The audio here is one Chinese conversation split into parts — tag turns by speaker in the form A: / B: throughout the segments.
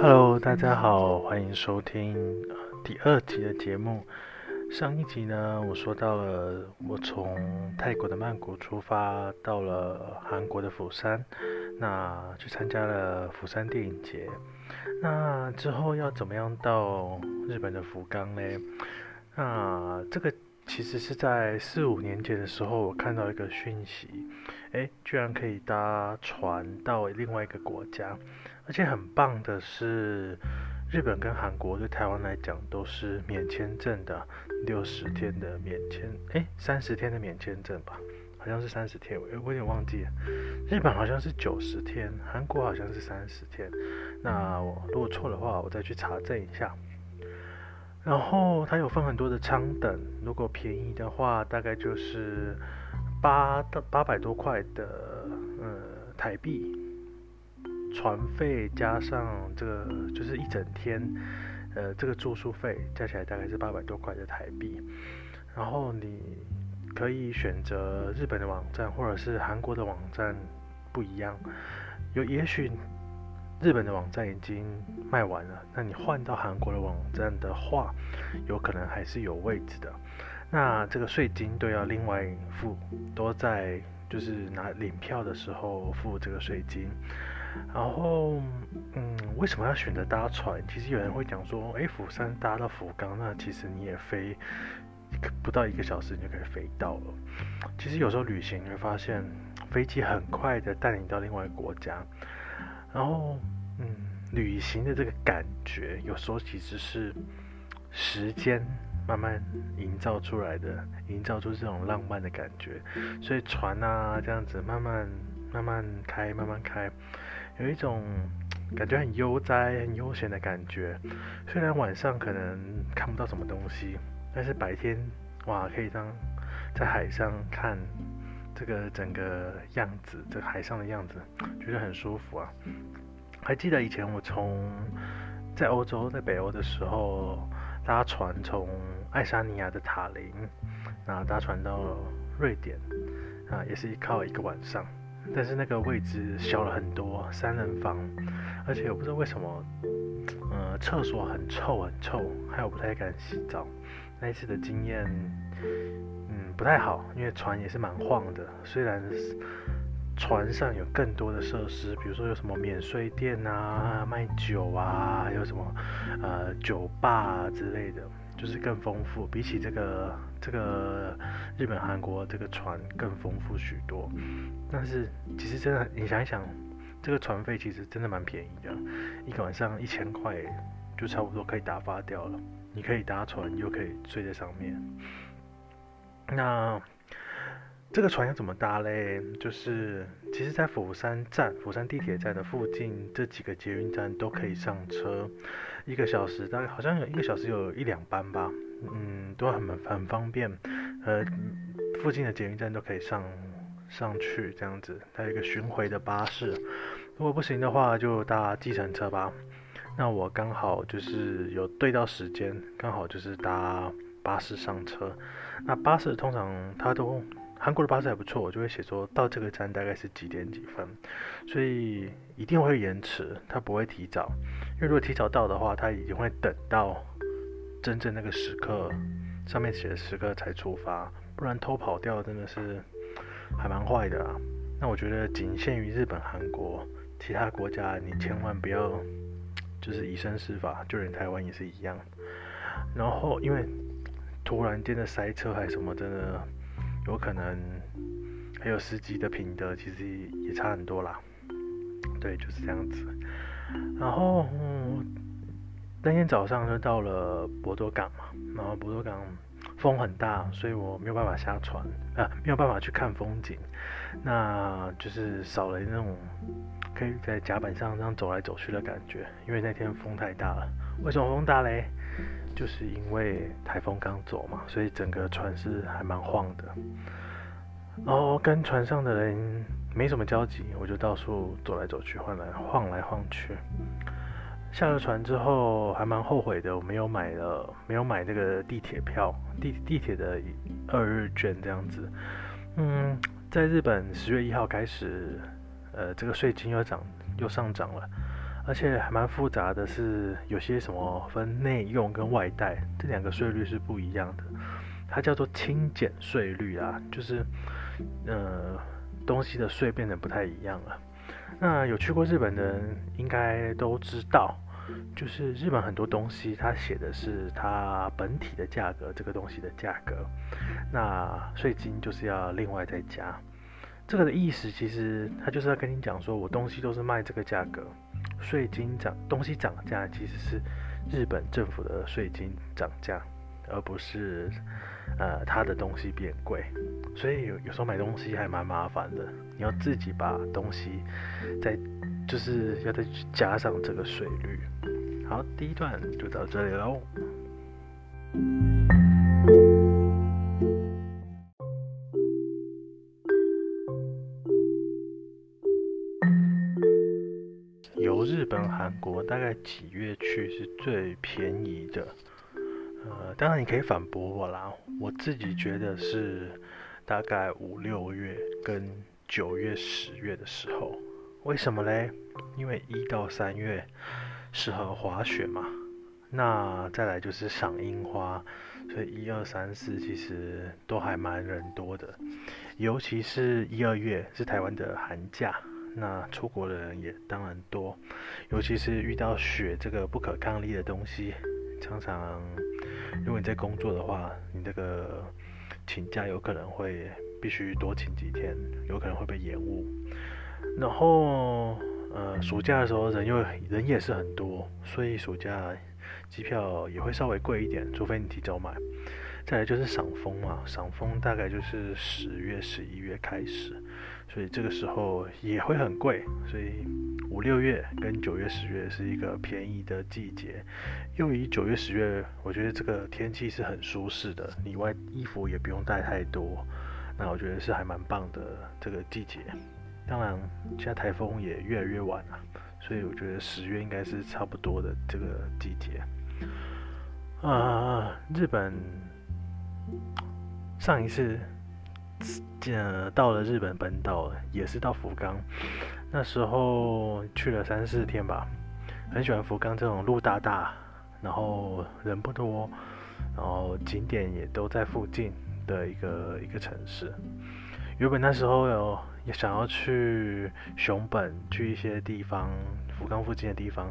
A: Hello，大家好，欢迎收听第二集的节目。上一集呢，我说到了我从泰国的曼谷出发，到了韩国的釜山，那去参加了釜山电影节。那之后要怎么样到日本的福冈呢？那这个其实是在四五年前的时候，我看到一个讯息，诶，居然可以搭船到另外一个国家。而且很棒的是，日本跟韩国对台湾来讲都是免签证的，六十天的免签，诶，三十天的免签证吧，好像是三十天，我我有点忘记了。日本好像是九十天，韩国好像是三十天。那我如果错的话，我再去查证一下。然后它有分很多的舱等，如果便宜的话，大概就是八到八百多块的呃台币。船费加上这个就是一整天，呃，这个住宿费加起来大概是八百多块的台币。然后你可以选择日本的网站或者是韩国的网站，不一样。有也许日本的网站已经卖完了，那你换到韩国的网站的话，有可能还是有位置的。那这个税金都要另外付，都在就是拿领票的时候付这个税金。然后，嗯，为什么要选择搭船？其实有人会讲说，哎，釜山搭到福冈，那其实你也飞不到一个小时，你就可以飞到了。其实有时候旅行你会发现，飞机很快的带你到另外一个国家。然后，嗯，旅行的这个感觉，有时候其实是时间慢慢营造出来的，营造出这种浪漫的感觉。所以船啊，这样子慢慢慢慢开，慢慢开。有一种感觉很悠哉、很悠闲的感觉。虽然晚上可能看不到什么东西，但是白天哇，可以当在海上看这个整个样子，这个海上的样子，觉得很舒服啊。还记得以前我从在欧洲，在北欧的时候，搭船从爱沙尼亚的塔林，然后搭船到瑞典，啊，也是靠一个晚上。但是那个位置小了很多，三人房，而且我不知道为什么，呃，厕所很臭很臭，还有不太敢洗澡。那一次的经验，嗯，不太好，因为船也是蛮晃的。虽然船上有更多的设施，比如说有什么免税店啊、卖酒啊，有什么呃酒吧之类的。就是更丰富，比起这个这个日本、韩国这个船更丰富许多。但是其实真的，你想一想，这个船费其实真的蛮便宜的，一个晚上一千块就差不多可以打发掉了。你可以搭船，又可以睡在上面。那这个船要怎么搭嘞？就是其实，在釜山站、釜山地铁站的附近这几个捷运站都可以上车。一个小时大概好像有一个小时有一两班吧，嗯，都很很方便，呃，附近的捷运站都可以上上去这样子，还有一个巡回的巴士，如果不行的话就搭计程车吧。那我刚好就是有对到时间，刚好就是搭巴士上车。那巴士通常它都。韩国的巴士还不错，我就会写说到这个站大概是几点几分，所以一定会延迟，它不会提早，因为如果提早到的话，它一定会等到真正那个时刻上面写的时刻才出发，不然偷跑掉真的是还蛮坏的啊。那我觉得仅限于日本、韩国，其他国家你千万不要就是以身试法，就连台湾也是一样。然后因为突然间的塞车还什么，真的。有可能还有司机的品德，其实也差很多啦。对，就是这样子。然后，嗯，那天早上就到了博多港嘛，然后博多港风很大，所以我没有办法下船，啊，没有办法去看风景。那就是少了那种可以在甲板上这样走来走去的感觉，因为那天风太大了。为什么风大嘞？就是因为台风刚走嘛，所以整个船是还蛮晃的。然后跟船上的人没什么交集，我就到处走来走去，晃来晃来晃去。下了船之后还蛮后悔的，我没有买了，没有买那个地铁票，地地铁的二日券这样子。嗯，在日本十月一号开始，呃，这个税金又涨又上涨了。而且还蛮复杂的是，有些什么分内用跟外带，这两个税率是不一样的。它叫做轻减税率啊，就是呃东西的税变得不太一样了。那有去过日本的人应该都知道。就是日本很多东西，它写的是它本体的价格，这个东西的价格，那税金就是要另外再加。这个的意思其实他就是要跟你讲说，我东西都是卖这个价格，税金涨，东西涨价其实是日本政府的税金涨价，而不是呃他的东西变贵。所以有有时候买东西还蛮麻烦的，你要自己把东西再。就是要再加上这个税率。好，第一段就到这里喽。由日本、韩国大概几月去是最便宜的？呃，当然你可以反驳我啦。我自己觉得是大概五六月跟九月、十月的时候。为什么嘞？因为一到三月适合滑雪嘛，那再来就是赏樱花，所以一二三四其实都还蛮人多的，尤其是一二月是台湾的寒假，那出国的人也当然多，尤其是遇到雪这个不可抗力的东西，常常如果你在工作的话，你这个请假有可能会必须多请几天，有可能会被延误。然后，呃，暑假的时候人又人也是很多，所以暑假机票也会稍微贵一点，除非你提早买。再来就是赏枫嘛，赏枫大概就是十月、十一月开始，所以这个时候也会很贵。所以五六月跟九月、十月是一个便宜的季节。又以九月、十月，我觉得这个天气是很舒适的，里外衣服也不用带太多，那我觉得是还蛮棒的这个季节。当然，现在台风也越来越晚了，所以我觉得十月应该是差不多的这个季节。啊，日本上一次呃到了日本本岛也是到福冈，那时候去了三四天吧，很喜欢福冈这种路大大，然后人不多，然后景点也都在附近的一个一个城市。原本那时候有。也想要去熊本，去一些地方，福冈附近的地方，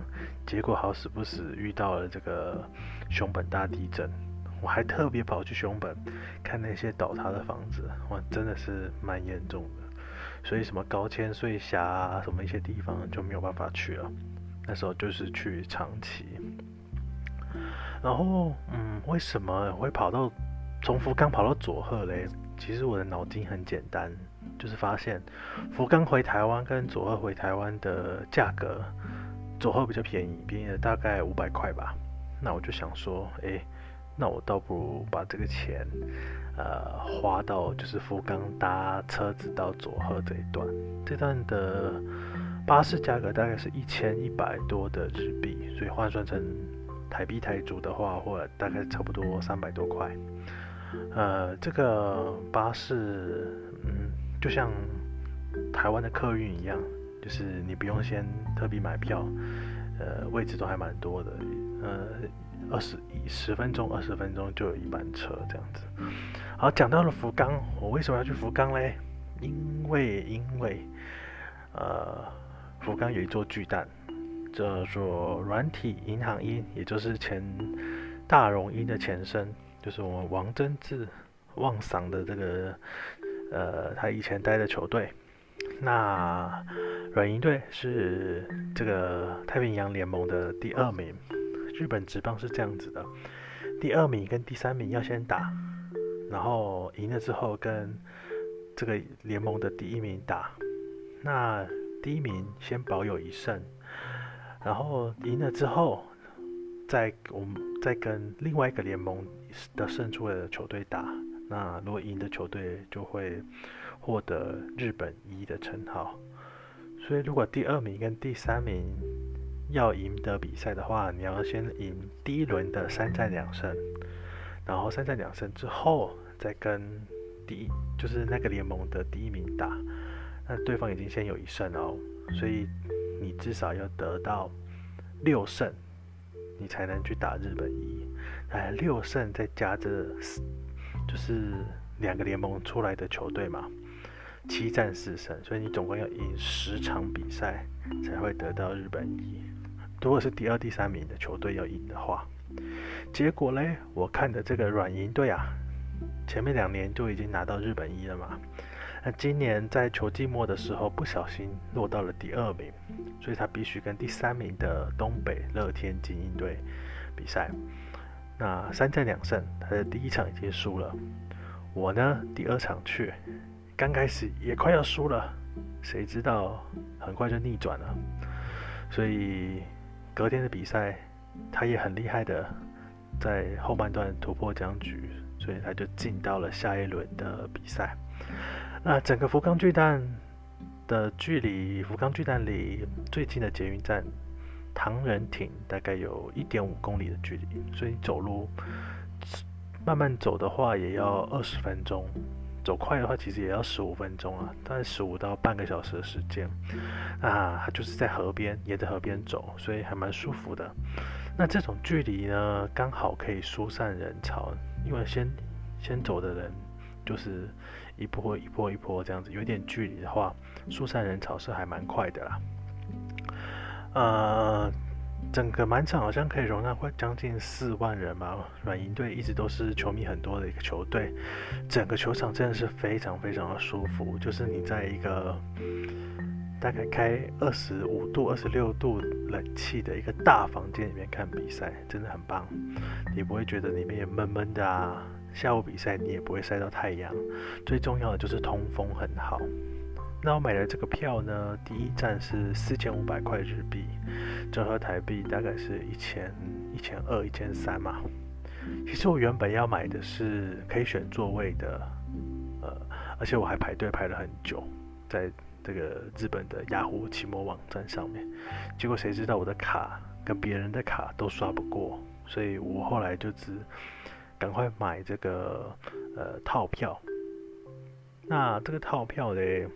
A: 结果好死不死遇到了这个熊本大地震。我还特别跑去熊本看那些倒塌的房子，哇，真的是蛮严重的。所以什么高千穗峡啊，什么一些地方就没有办法去了。那时候就是去长崎。然后，嗯，为什么会跑到从福冈跑到佐贺嘞？其实我的脑筋很简单。就是发现福冈回台湾跟佐贺回台湾的价格，佐贺比较便宜，便宜了大概五百块吧。那我就想说，哎、那我倒不如把这个钱，呃，花到就是福冈搭车子到佐贺这一段。这段的巴士价格大概是一千一百多的日币，所以换算成台币台铢的话，或大概差不多三百多块。呃，这个巴士，嗯。就像台湾的客运一样，就是你不用先特别买票，呃，位置都还蛮多的，呃，二十十分钟、二十分钟就有一班车这样子。好，讲到了福冈，我为什么要去福冈嘞？因为因为，呃，福冈有一座巨蛋，叫做软体银行鹰，也就是前大荣鹰的前身，就是我们王贞治、王桑的这个。呃，他以前待的球队，那软银队是这个太平洋联盟的第二名。日本职棒是这样子的，第二名跟第三名要先打，然后赢了之后跟这个联盟的第一名打。那第一名先保有一胜，然后赢了之后，再我们再跟另外一个联盟的胜出的球队打。那如果赢的球队就会获得日本一的称号，所以如果第二名跟第三名要赢得比赛的话，你要先赢第一轮的三战两胜，然后三战两胜之后再跟第一就是那个联盟的第一名打，那对方已经先有一胜哦，所以你至少要得到六胜，你才能去打日本一。哎，六胜再加这就是两个联盟出来的球队嘛，七战四胜，所以你总共要赢十场比赛才会得到日本一。如果是第二、第三名的球队要赢的话，结果嘞，我看的这个软银队啊，前面两年就已经拿到日本一了嘛。那今年在球季末的时候不小心落到了第二名，所以他必须跟第三名的东北乐天精英队比赛。那三战两胜，他的第一场已经输了。我呢，第二场去，刚开始也快要输了，谁知道很快就逆转了。所以隔天的比赛，他也很厉害的，在后半段突破僵局，所以他就进到了下一轮的比赛。那整个福冈巨蛋的距离，福冈巨蛋离最近的捷运站。唐人町大概有一点五公里的距离，所以走路慢慢走的话也要二十分钟，走快的话其实也要十五分钟啊，大概十五到半个小时的时间。啊，它就是在河边，沿着河边走，所以还蛮舒服的。那这种距离呢，刚好可以疏散人潮，因为先先走的人就是一波一波一波这样子，有点距离的话，疏散人潮是还蛮快的啦。呃，整个满场好像可以容纳快将近四万人吧。软银队一直都是球迷很多的一个球队，整个球场真的是非常非常的舒服。就是你在一个大概开二十五度、二十六度冷气的一个大房间里面看比赛，真的很棒。你不会觉得里面也闷闷的啊。下午比赛你也不会晒到太阳。最重要的就是通风很好。那我买的这个票呢，第一站是四千五百块日币，折合台币大概是一千一千二一千三嘛。其实我原本要买的是可以选座位的，呃，而且我还排队排了很久，在这个日本的雅虎奇摩网站上面，结果谁知道我的卡跟别人的卡都刷不过，所以我后来就只赶快买这个呃套票。那这个套票嘞。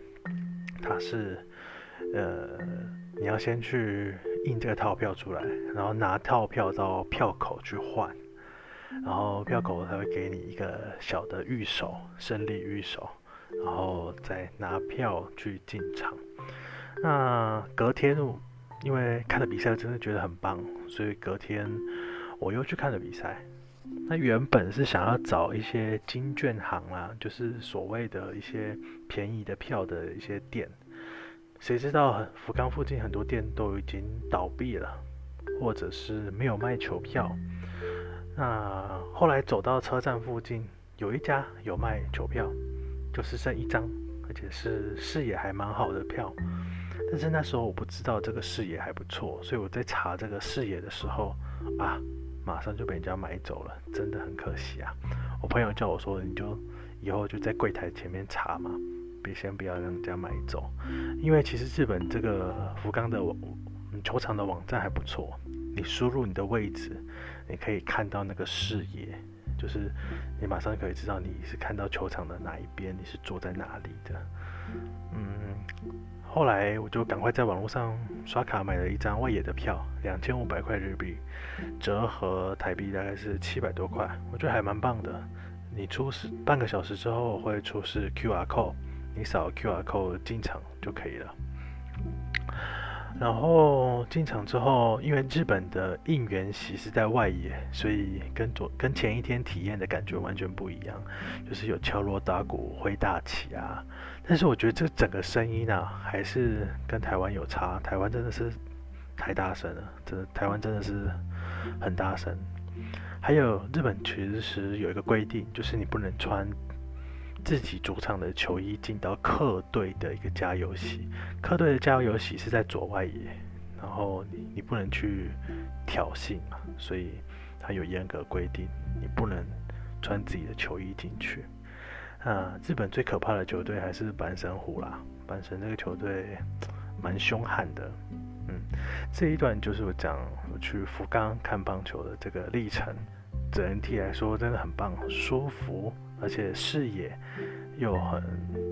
A: 它是，呃，你要先去印这个套票出来，然后拿套票到票口去换，然后票口才会给你一个小的御守，胜利御守，然后再拿票去进场。那隔天，因为看了比赛真的觉得很棒，所以隔天我又去看了比赛。那原本是想要找一些金券行啦，就是所谓的一些便宜的票的一些店，谁知道福冈附近很多店都已经倒闭了，或者是没有卖球票。那后来走到车站附近，有一家有卖球票，就是剩一张，而且是视野还蛮好的票。但是那时候我不知道这个视野还不错，所以我在查这个视野的时候啊。马上就被人家买走了，真的很可惜啊！我朋友叫我说，你就以后就在柜台前面查嘛，别先不要让人家买走，因为其实日本这个福冈的球场的网站还不错，你输入你的位置，你可以看到那个视野，就是你马上可以知道你是看到球场的哪一边，你是坐在哪里的，嗯。后来我就赶快在网络上刷卡买了一张外野的票，两千五百块日币，折合台币大概是七百多块，我觉得还蛮棒的。你出示半个小时之后会出示 QR code，你扫 QR code 进场就可以了。然后进场之后，因为日本的应援席是在外野，所以跟昨跟前一天体验的感觉完全不一样，就是有敲锣打鼓、挥大旗啊。但是我觉得这整个声音啊，还是跟台湾有差。台湾真的是太大声了，真的台湾真的是很大声。还有日本其实有一个规定，就是你不能穿。自己主场的球衣进到客队的一个加油席，客队的加油席是在左外野，然后你你不能去挑衅嘛，所以他有严格规定，你不能穿自己的球衣进去。啊，日本最可怕的球队还是阪神虎啦，阪神这个球队蛮凶悍的。嗯，这一段就是我讲我去福冈看棒球的这个历程，整体来说真的很棒，很舒服。而且视野又很，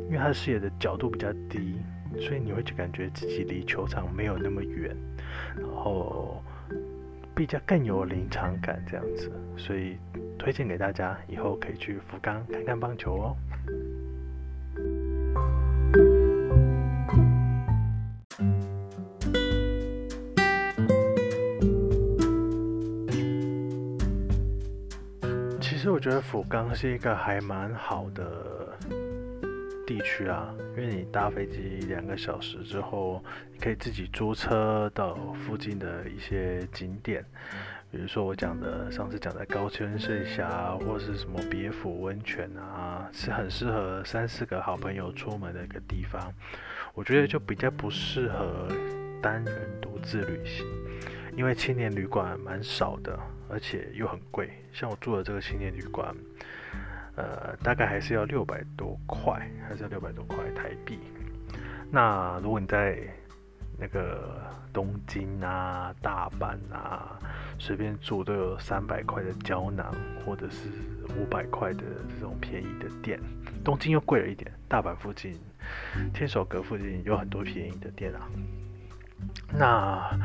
A: 因为它的视野的角度比较低，所以你会就感觉自己离球场没有那么远，然后比较更有临场感这样子，所以推荐给大家，以后可以去福冈看看棒球哦。其实我觉得福冈是一个还蛮好的地区啊，因为你搭飞机两个小时之后，你可以自己租车到附近的一些景点，比如说我讲的上次讲的高千穗峡或是什么别府温泉啊，是很适合三四个好朋友出门的一个地方。我觉得就比较不适合单人独自旅行，因为青年旅馆蛮少的，而且又很贵。像我住的这个青年旅馆。呃，大概还是要六百多块，还是要六百多块台币。那如果你在那个东京啊、大阪啊，随便住都有三百块的胶囊，或者是五百块的这种便宜的店。东京又贵了一点，大阪附近、天守阁附近有很多便宜的店啊。那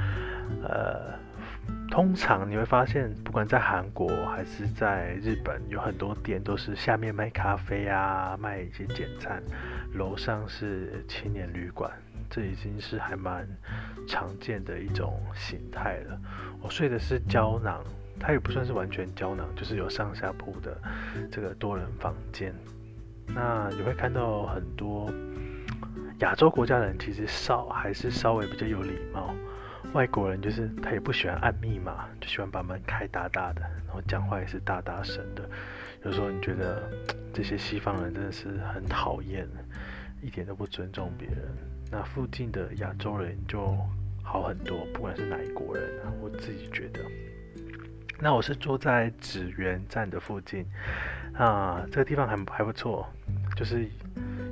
A: 呃。通常你会发现，不管在韩国还是在日本，有很多店都是下面卖咖啡啊，卖一些简餐，楼上是青年旅馆，这已经是还蛮常见的一种形态了。我睡的是胶囊，它也不算是完全胶囊，就是有上下铺的这个多人房间。那你会看到很多亚洲国家的人，其实稍还是稍微比较有礼貌。外国人就是他也不喜欢按密码，就喜欢把门开大大的，然后讲话也是大大声的。有时候你觉得这些西方人真的是很讨厌，一点都不尊重别人。那附近的亚洲人就好很多，不管是哪一国人啊，我自己觉得。那我是坐在祇园站的附近啊，这个地方还还不错，就是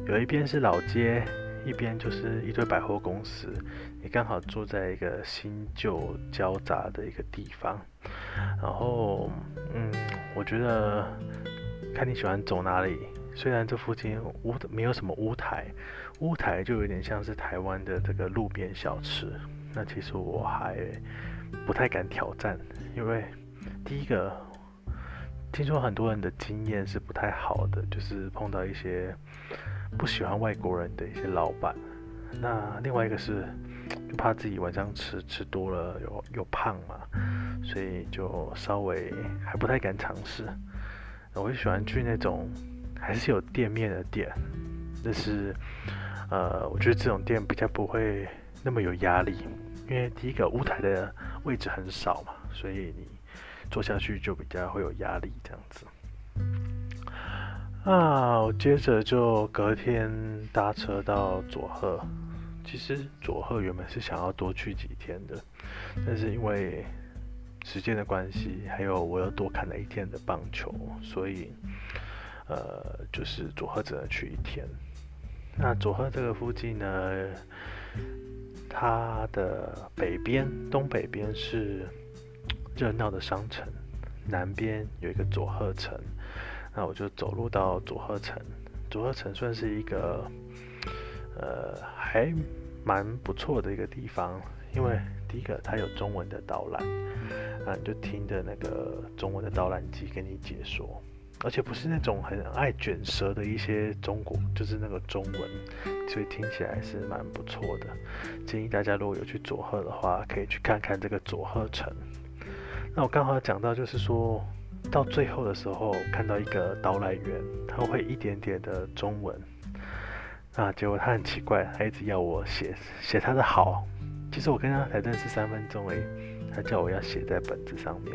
A: 有一边是老街。一边就是一堆百货公司，你刚好住在一个新旧交杂的一个地方。然后，嗯，我觉得看你喜欢走哪里。虽然这附近屋没有什么屋台，乌台就有点像是台湾的这个路边小吃。那其实我还不太敢挑战，因为第一个，听说很多人的经验是不太好的，就是碰到一些。不喜欢外国人的一些老板，那另外一个是怕自己晚上吃吃多了又又胖嘛，所以就稍微还不太敢尝试。我会喜欢去那种还是有店面的店，但是呃，我觉得这种店比较不会那么有压力，因为第一个舞台的位置很少嘛，所以你坐下去就比较会有压力这样子。啊，我接着就隔天搭车到佐贺。其实佐贺原本是想要多去几天的，但是因为时间的关系，还有我又多看了一天的棒球，所以呃，就是佐贺只能去一天。那佐贺这个附近呢，它的北边、东北边是热闹的商城，南边有一个佐贺城。那我就走路到佐贺城，佐贺城算是一个，呃，还蛮不错的一个地方，因为第一个它有中文的导览，啊，你就听着那个中文的导览机给你解说，而且不是那种很爱卷舌的一些中国，就是那个中文，所以听起来是蛮不错的。建议大家如果有去佐贺的话，可以去看看这个佐贺城。那我刚好讲到就是说。到最后的时候，看到一个导览员，他会一点点的中文，啊，结果他很奇怪，他一直要我写写他的好。其实我跟他才认识三分钟而已，他叫我要写在本子上面，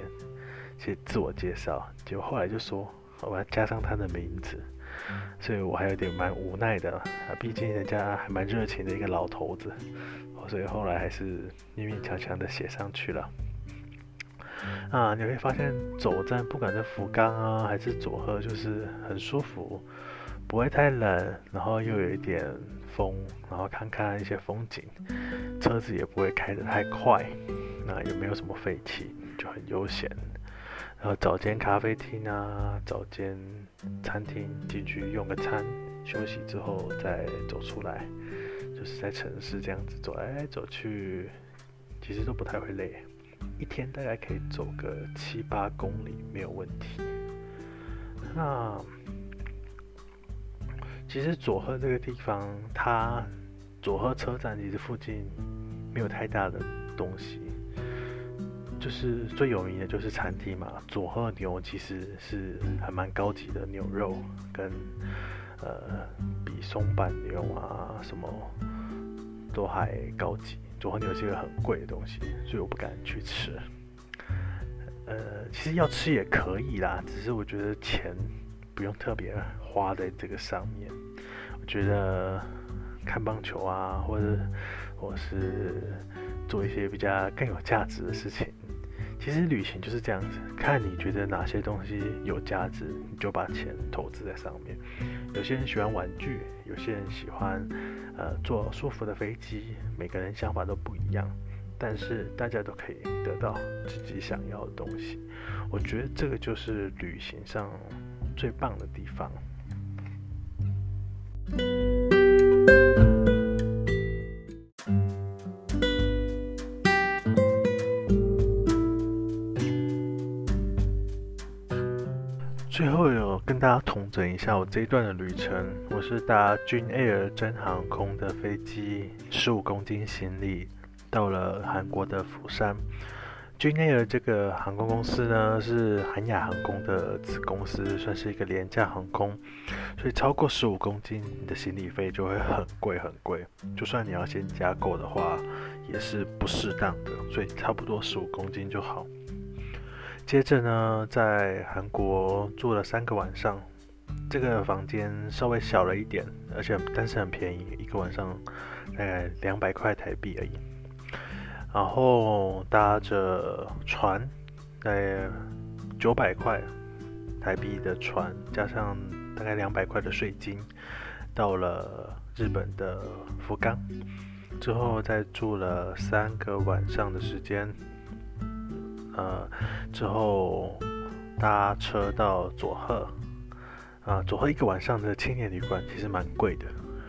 A: 写自我介绍。结果后来就说我要加上他的名字，所以我还有点蛮无奈的啊，毕竟人家还蛮热情的一个老头子，所以后来还是勉勉强强的写上去了。啊，你会发现走站，不管是福冈啊还是佐贺，就是很舒服，不会太冷，然后又有一点风，然后看看一些风景，车子也不会开得太快，那也没有什么废气，就很悠闲。然后找间咖啡厅啊，找间餐厅进去用个餐，休息之后再走出来，就是在城市这样子走来走去，其实都不太会累。一天大概可以走个七八公里没有问题。那其实佐贺这个地方，它佐贺车站其实附近没有太大的东西，就是最有名的就是餐厅嘛。佐贺牛其实是还蛮高级的牛肉，跟呃比松阪牛啊什么都还高级。佐贺牛是一个很贵的东西，所以我不敢去吃。呃，其实要吃也可以啦，只是我觉得钱不用特别花在这个上面。我觉得看棒球啊，或者或是做一些比较更有价值的事情。其实旅行就是这样子，看你觉得哪些东西有价值，你就把钱投资在上面。有些人喜欢玩具，有些人喜欢呃坐舒服的飞机，每个人想法都不一样。但是大家都可以得到自己想要的东西，我觉得这个就是旅行上最棒的地方。大家统整一下我这一段的旅程，我是搭 Jin Air 真航空的飞机，十五公斤行李。到了韩国的釜山军 Air 这个航空公司呢，是韩亚航空的子公司，算是一个廉价航空，所以超过十五公斤你的行李费就会很贵很贵，就算你要先加购的话，也是不适当的，所以差不多十五公斤就好。接着呢，在韩国住了三个晚上，这个房间稍微小了一点，而且但是很便宜，一个晚上大概两百块台币而已。然后搭着船，大概九百块台币的船，加上大概两百块的税金，到了日本的福冈，之后再住了三个晚上的时间，呃，之后搭车到佐贺，啊，佐贺一个晚上的青年旅馆其实蛮贵的，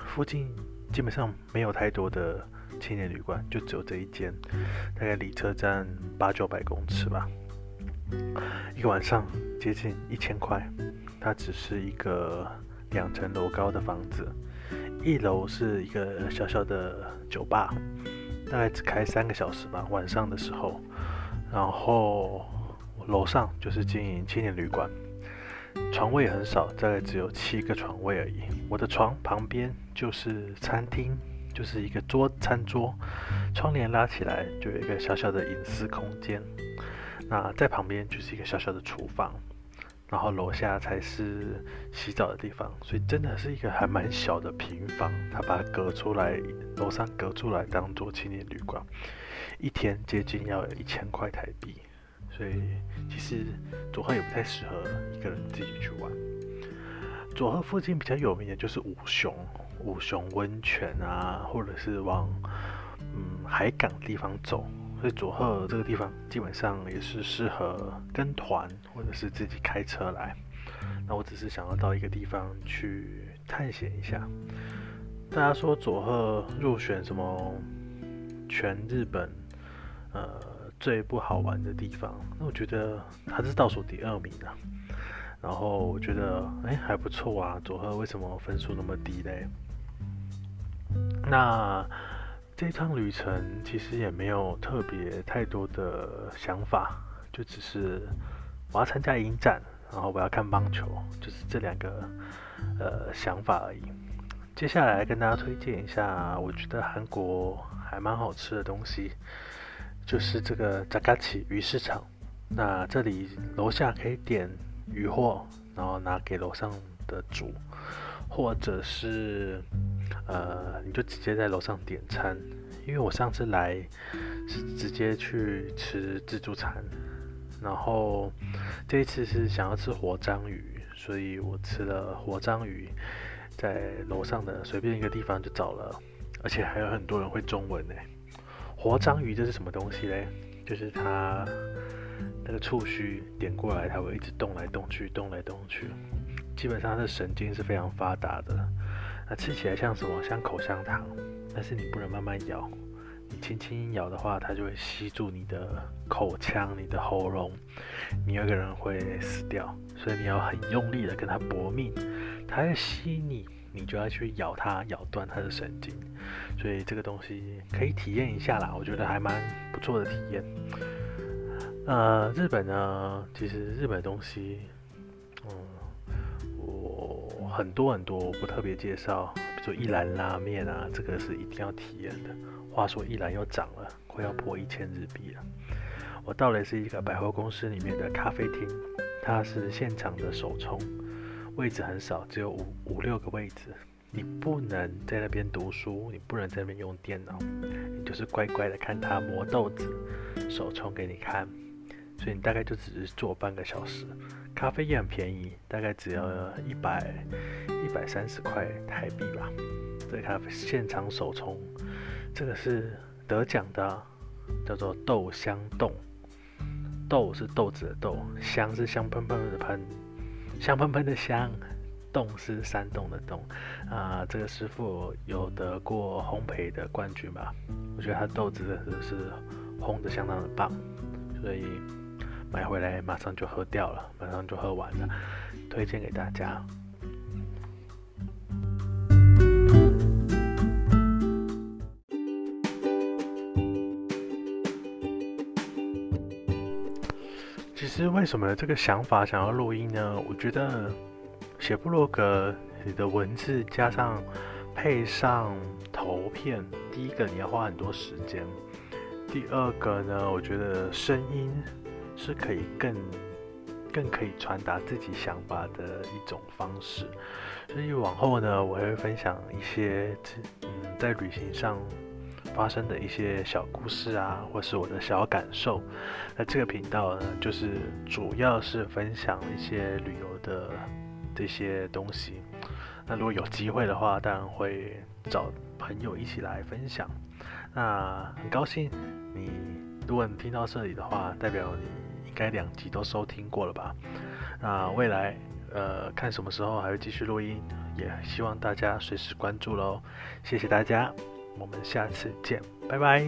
A: 附近基本上没有太多的。青年旅馆就只有这一间，大概离车站八九百公尺吧，一个晚上接近一千块。它只是一个两层楼高的房子，一楼是一个小小的酒吧，大概只开三个小时吧，晚上的时候。然后楼上就是经营青年旅馆，床位很少，大概只有七个床位而已。我的床旁边就是餐厅。就是一个桌餐桌，窗帘拉起来就有一个小小的隐私空间。那在旁边就是一个小小的厨房，然后楼下才是洗澡的地方。所以真的是一个还蛮小的平房，他把它隔出来，楼上隔出来当做青年旅馆，一天接近要有一千块台币。所以其实佐贺也不太适合一个人自己去玩。佐贺附近比较有名的就是五熊。五熊温泉啊，或者是往嗯海港地方走，所以佐贺这个地方基本上也是适合跟团或者是自己开车来。那我只是想要到一个地方去探险一下。大家说佐贺入选什么全日本呃最不好玩的地方，那我觉得它是倒数第二名啊。然后我觉得哎还不错啊，佐贺为什么分数那么低嘞？那这趟旅程其实也没有特别太多的想法，就只是我要参加影展，然后我要看棒球，就是这两个呃想法而已。接下来跟大家推荐一下，我觉得韩国还蛮好吃的东西，就是这个扎嘎奇鱼市场。那这里楼下可以点鱼货，然后拿给楼上的煮，或者是。呃，你就直接在楼上点餐，因为我上次来是直接去吃自助餐，然后这一次是想要吃活章鱼，所以我吃了活章鱼，在楼上的随便一个地方就找了，而且还有很多人会中文呢。活章鱼这是什么东西嘞？就是它那个触须点过来，它会一直动来动去，动来动去，基本上它的神经是非常发达的。那吃起来像什么？像口香糖，但是你不能慢慢咬，你轻轻咬的话，它就会吸住你的口腔、你的喉咙，你有个人会死掉。所以你要很用力的跟它搏命，它要吸你，你就要去咬它，咬断它的神经。所以这个东西可以体验一下啦，我觉得还蛮不错的体验。呃，日本呢，其实日本东西，嗯，我很多很多我不特别介绍，比如说一兰拉面啊，这个是一定要体验的。话说一兰又涨了，快要破一千日币了。我到的是一个百货公司里面的咖啡厅。它是现场的手冲，位置很少，只有五五六个位置。你不能在那边读书，你不能在那边用电脑，你就是乖乖的看他磨豆子，手冲给你看。所以你大概就只是坐半个小时，咖啡也很便宜，大概只要一百一百三十块台币吧。这个咖啡现场手冲，这个是得奖的，叫做豆香冻。豆是豆子的豆，香是香喷喷的喷，香喷喷的香，洞是山洞的洞啊。这个师傅有得过烘焙的冠军吧？我觉得他豆子是烘的相当的棒，所以买回来马上就喝掉了，马上就喝完了，推荐给大家。实为什么这个想法想要录音呢？我觉得写布洛格，你的文字加上配上图片，第一个你要花很多时间，第二个呢，我觉得声音是可以更更可以传达自己想法的一种方式。所以往后呢，我会分享一些嗯在旅行上。发生的一些小故事啊，或是我的小感受。那这个频道呢，就是主要是分享一些旅游的这些东西。那如果有机会的话，当然会找朋友一起来分享。那很高兴你，如果你听到这里的话，代表你应该两集都收听过了吧？那未来呃，看什么时候还会继续录音，也希望大家随时关注喽。谢谢大家。我们下次见拜拜。